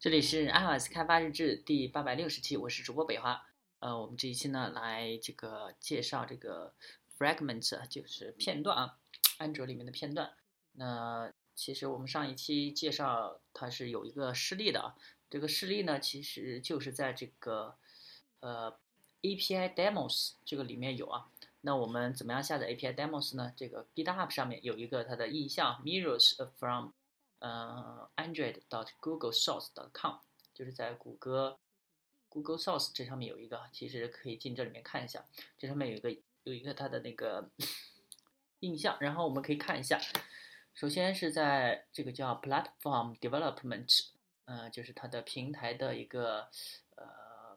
这里是 iOS 开发日志第八百六十期，我是主播北华。呃，我们这一期呢来这个介绍这个 fragment，就是片段啊，安卓里面的片段。那其实我们上一期介绍它是有一个示例的啊，这个示例呢其实就是在这个呃 API demos 这个里面有啊。那我们怎么样下载 API demos 呢？这个 GitHub 上面有一个它的意向 mirrors from。呃，Android dot Google Source dot com，就是在谷歌 Google Source 这上面有一个，其实可以进这里面看一下。这上面有一个有一个它的那个 印象，然后我们可以看一下。首先是在这个叫 Platform Development，呃，就是它的平台的一个呃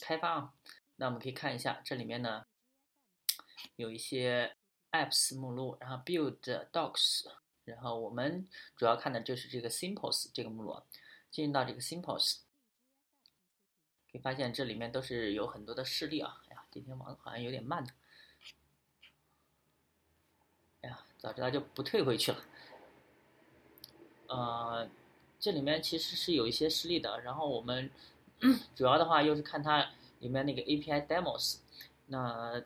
开发啊。那我们可以看一下，这里面呢有一些 Apps 目录，然后 Build Docs。然后我们主要看的就是这个 Simples 这个目录，进入到这个 Simples，可以发现这里面都是有很多的示例啊。哎呀，今天网好像有点慢的。哎呀，早知道就不退回去了。呃，这里面其实是有一些示例的。然后我们主要的话又是看它里面那个 API demos。那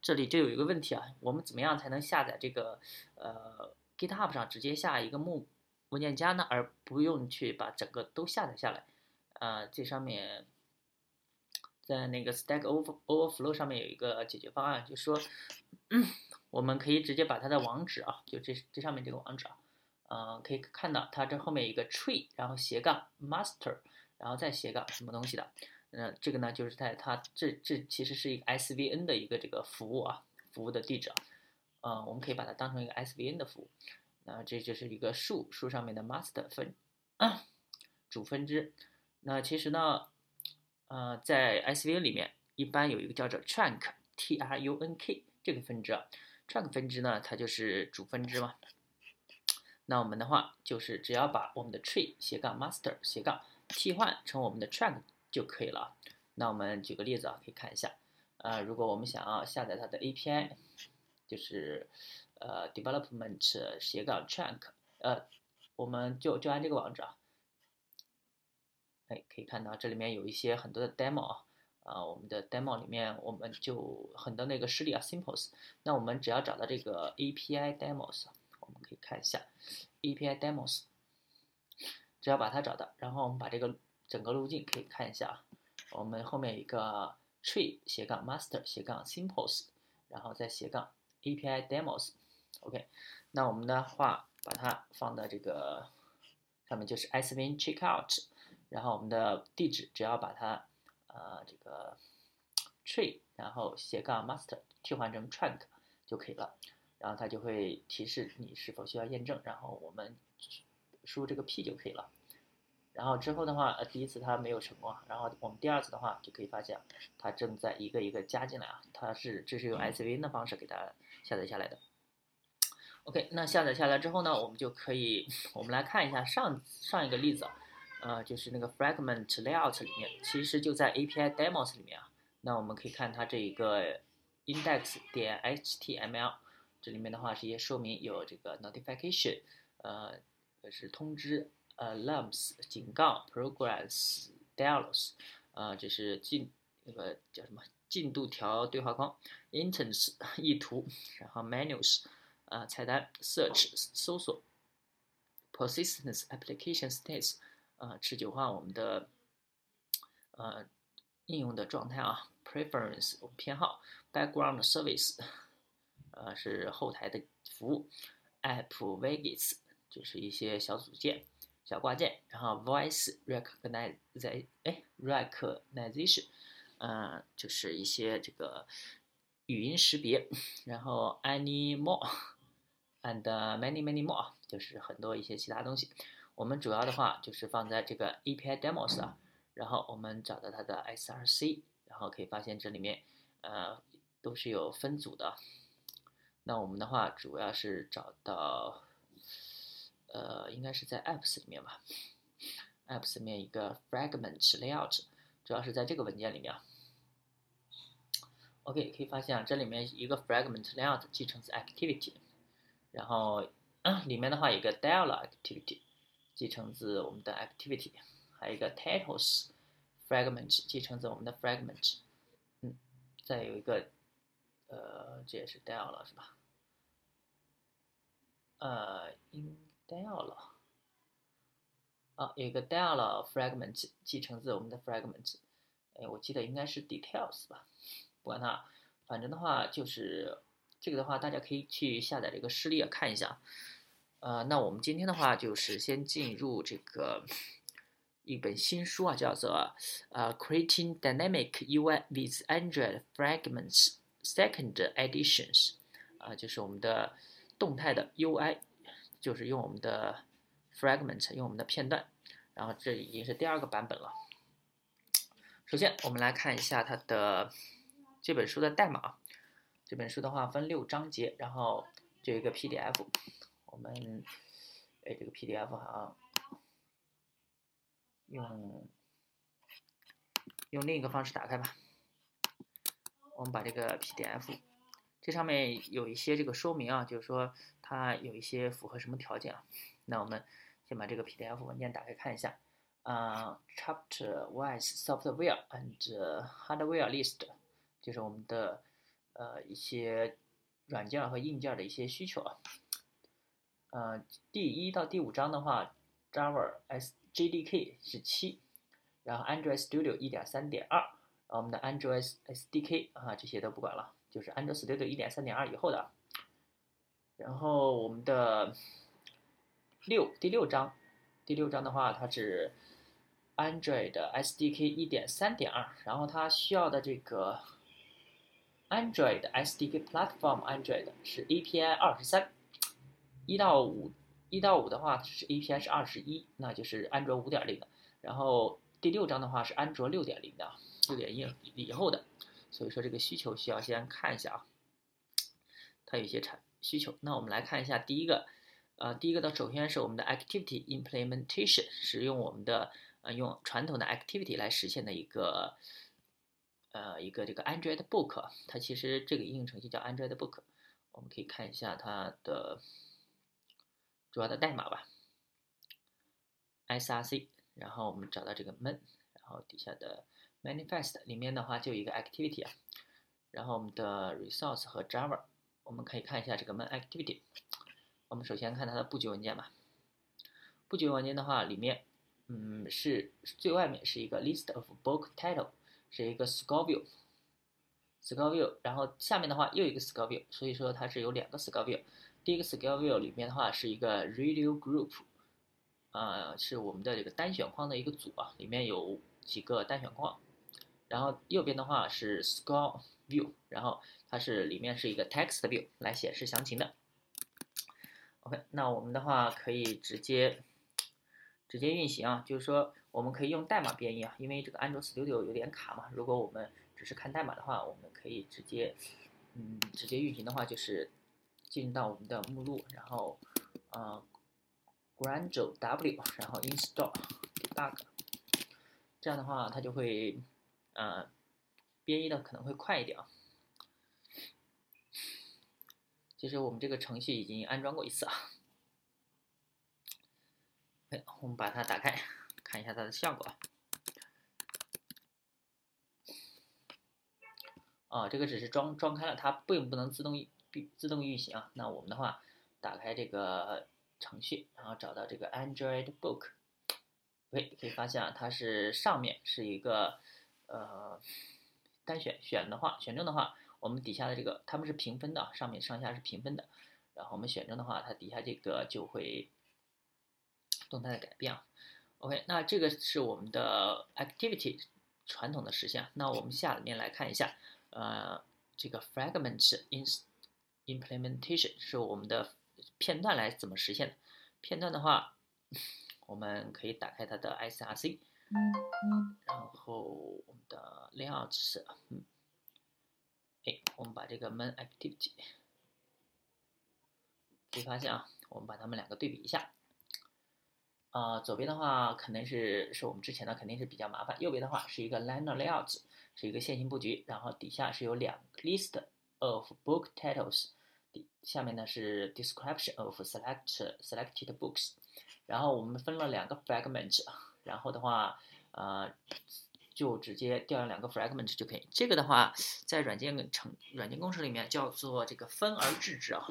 这里就有一个问题啊，我们怎么样才能下载这个呃？GitHub 上直接下一个目文件夹呢，而不用去把整个都下载下来。呃，这上面在那个 Stack Overflow 上面有一个解决方案，就说我们可以直接把它的网址啊，就这这上面这个网址啊，嗯，可以看到它这后面一个 tree，然后斜杠 master，然后再斜杠什么东西的。嗯，这个呢就是在它这这其实是一个 SVN 的一个这个服务啊，服务的地址啊。啊，我们可以把它当成一个 SVN 的服务，那这就是一个树树上面的 master 分啊主分支。那其实呢，呃，在 SVN 里面一般有一个叫做 trunk T R U N K 这个分支啊，trunk 分支呢，它就是主分支嘛。那我们的话就是只要把我们的 tree 斜杠 master 斜杠替换成我们的 trunk 就可以了。那我们举个例子啊，可以看一下，呃，如果我们想要下载它的 API。就是呃，development 斜杠 trunk，呃，我们就就按这个网址啊，哎，可以看到这里面有一些很多的 demo 啊，啊，我们的 demo 里面我们就很多那个实例啊，simples，那我们只要找到这个 API demos，我们可以看一下 API demos，只要把它找到，然后我们把这个整个路径可以看一下啊，我们后面一个 tree 斜杠 master 斜杠 simples，然后再斜杠。API demos，OK，那我们的话把它放到这个上面就是 SVN checkout，然后我们的地址只要把它呃这个 tree，然后斜杠 master 替换成 trunk 就可以了，然后它就会提示你是否需要验证，然后我们输入这个 P 就可以了。然后之后的话，呃，第一次它没有成功，然后我们第二次的话就可以发现，它正在一个一个加进来啊，它是这是用 SVN 的方式给它下载下来的。OK，那下载下来之后呢，我们就可以，我们来看一下上上一个例子，呃，就是那个 Fragment Layout 里面，其实就在 API Demos 里面啊。那我们可以看它这一个 Index 点 HTML，这里面的话是一些说明，有这个 Notification，呃，是通知。，Alarms 警告，progress dialogs，呃，这是进那个叫什么进度条对话框，intents 意图，然后 menus 啊菜单，search 搜索，persistence application states 啊持久化我们的呃应用的状态啊，preference 偏好，background service 呃是后台的服务，app widgets 就是一些小组件。小挂件，然后 voice recognition，哎，recognition，嗯，就是一些这个语音识别，然后 any more and many many more，就是很多一些其他东西。我们主要的话就是放在这个 API demos 啊，然后我们找到它的 src，然后可以发现这里面呃都是有分组的。那我们的话主要是找到。呃，应该是在 apps 里面吧，apps 里面一个 fragment layout，主要是在这个文件里面。OK，可以发现啊，这里面一个 fragment layout 继承自 activity，然后里面的话有个 dialog activity，继承自我们的 activity，还有一个 titles fragment 继承自我们的 fragment，嗯，再有一个，呃，这也是 dial 了是吧？呃，in-dial 了，啊，有一个 dial fragment 继承自我们的 fragment，哎，我记得应该是 details 吧，管它，反正的话就是这个的话，大家可以去下载这个示例看一下。呃，那我们今天的话就是先进入这个一本新书啊，叫做呃《Creating Dynamic UI with Android Fragments Second Editions》啊，就是我们的动态的 UI，就是用我们的 fragment，用我们的片段，然后这已经是第二个版本了。首先，我们来看一下它的这本书的代码。这本书的话分六章节，然后就一个 PDF。我们哎，这个 PDF 好像用用另一个方式打开吧。我们把这个 PDF，这上面有一些这个说明啊，就是说它有一些符合什么条件啊。那我们先把这个 PDF 文件打开看一下。啊，Chapter Wise Software and Hardware List，就是我们的呃一些软件和硬件的一些需求啊。呃，第一到第五章的话，Java S JDK 是七，然后 Android Studio 一点三点二，我们的 Android SDK 啊这些都不管了，就是 Android Studio 一点三点二以后的。然后我们的六第六章，第六章的话它是 Android SDK 一点三点二，然后它需要的这个 Android SDK Platform Android 是 API 二十三。一到五，一到五的话是 API 是二十一，那就是安卓五点零的。然后第六章的话是安卓六点零的，六点一以后的。所以说这个需求需要先看一下啊，它有一些产需求。那我们来看一下第一个，呃，第一个的首先是我们的 Activity Implementation，使用我们的呃用传统的 Activity 来实现的一个呃一个这个 Android Book，它其实这个应用程序叫 Android Book，我们可以看一下它的。主要的代码吧，src，然后我们找到这个 man，然后底下的 manifest 里面的话就有一个 activity 啊，然后我们的 resource 和 java，我们可以看一下这个 man activity，我们首先看它的布局文件吧，布局文件的话里面，嗯，是最外面是一个 list of book title，是一个 score view，score view，然后下面的话又一个 score view，所以说它是有两个 score view。第一个 score view 里面的话是一个 radio group，啊，是我们的这个单选框的一个组啊，里面有几个单选框。然后右边的话是 score view，然后它是里面是一个 text view 来显示详情的。OK，那我们的话可以直接直接运行啊，就是说我们可以用代码编译啊，因为这个安卓 Studio 有点卡嘛。如果我们只是看代码的话，我们可以直接嗯直接运行的话就是。进到我们的目录，然后呃，Granjo W，然后 Install Debug，这样的话它就会呃编译的可能会快一点啊。其实我们这个程序已经安装过一次啊。哎，我们把它打开，看一下它的效果。啊，这个只是装装开了，它并不能自动自动运行啊，那我们的话，打开这个程序，然后找到这个 Android Book，喂，可以发现啊，它是上面是一个呃单选，选的话选中的话，我们底下的这个它们是平分的，上面上下是平分的，然后我们选中的话，它底下这个就会动态的改变啊。OK，那这个是我们的 Activity 传统的实现，那我们下面来看一下，呃，这个 Fragment in implementation 是我们的片段来怎么实现的？片段的话，我们可以打开它的 src，然后我们的 layout 是，哎，我们把这个 main activity，可以发现啊，我们把它们两个对比一下，啊，左边的话肯定是是我们之前的肯定是比较麻烦，右边的话是一个 liner layout，是一个线性布局，然后底下是有两个 list of book titles。下面呢是 description of select selected books，然后我们分了两个 fragment，然后的话，呃，就直接调用两个 fragment 就可以。这个的话，在软件程软件工程里面叫做这个分而治之啊，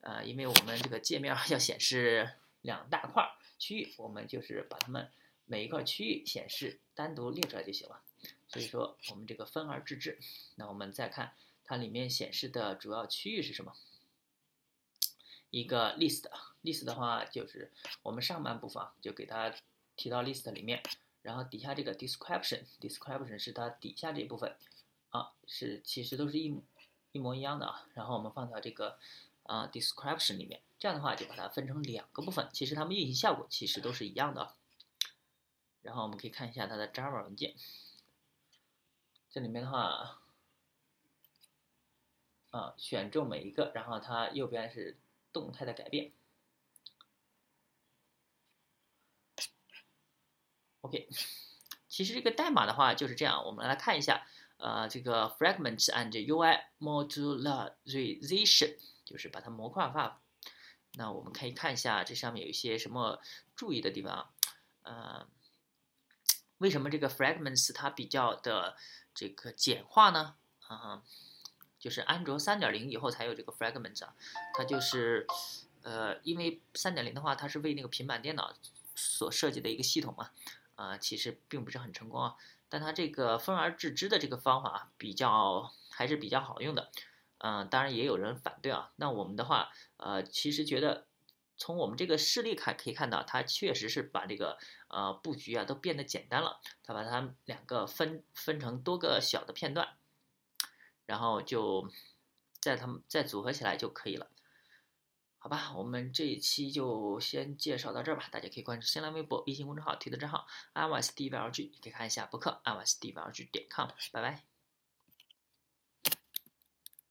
呃，因为我们这个界面要显示两大块区域，我们就是把它们每一块区域显示单独列出来就行了。所以说我们这个分而治之。那我们再看它里面显示的主要区域是什么？一个 list，list 的话就是我们上半部分就给它提到 list 里面，然后底下这个 description，description 是它底下这一部分啊，是其实都是一一模一样的啊。然后我们放到这个啊 description 里面，这样的话就把它分成两个部分，其实它们运行效果其实都是一样的。然后我们可以看一下它的 Java 文件，这里面的话啊选中每一个，然后它右边是。动态的改变。OK，其实这个代码的话就是这样，我们来看一下，呃，这个 fragments and UI modularization 就是把它模块化。那我们可以看一下这上面有一些什么注意的地方啊？呃，为什么这个 fragments 它比较的这个简化呢？啊？就是安卓三点零以后才有这个 fragments 啊，它就是，呃，因为三点零的话，它是为那个平板电脑所设计的一个系统嘛，啊，其实并不是很成功啊。但它这个分而治之的这个方法比较还是比较好用的，嗯，当然也有人反对啊。那我们的话，呃，其实觉得从我们这个示例看可以看到，它确实是把这个呃布局啊都变得简单了，它把它两个分分成多个小的片段。然后就在他们再组合起来就可以了，好吧？我们这一期就先介绍到这儿吧。大家可以关注新浪微博、微信公众号、推特账号 iOS D V L G，也可以看一下博客 iOS D V L G 点 com。拜拜。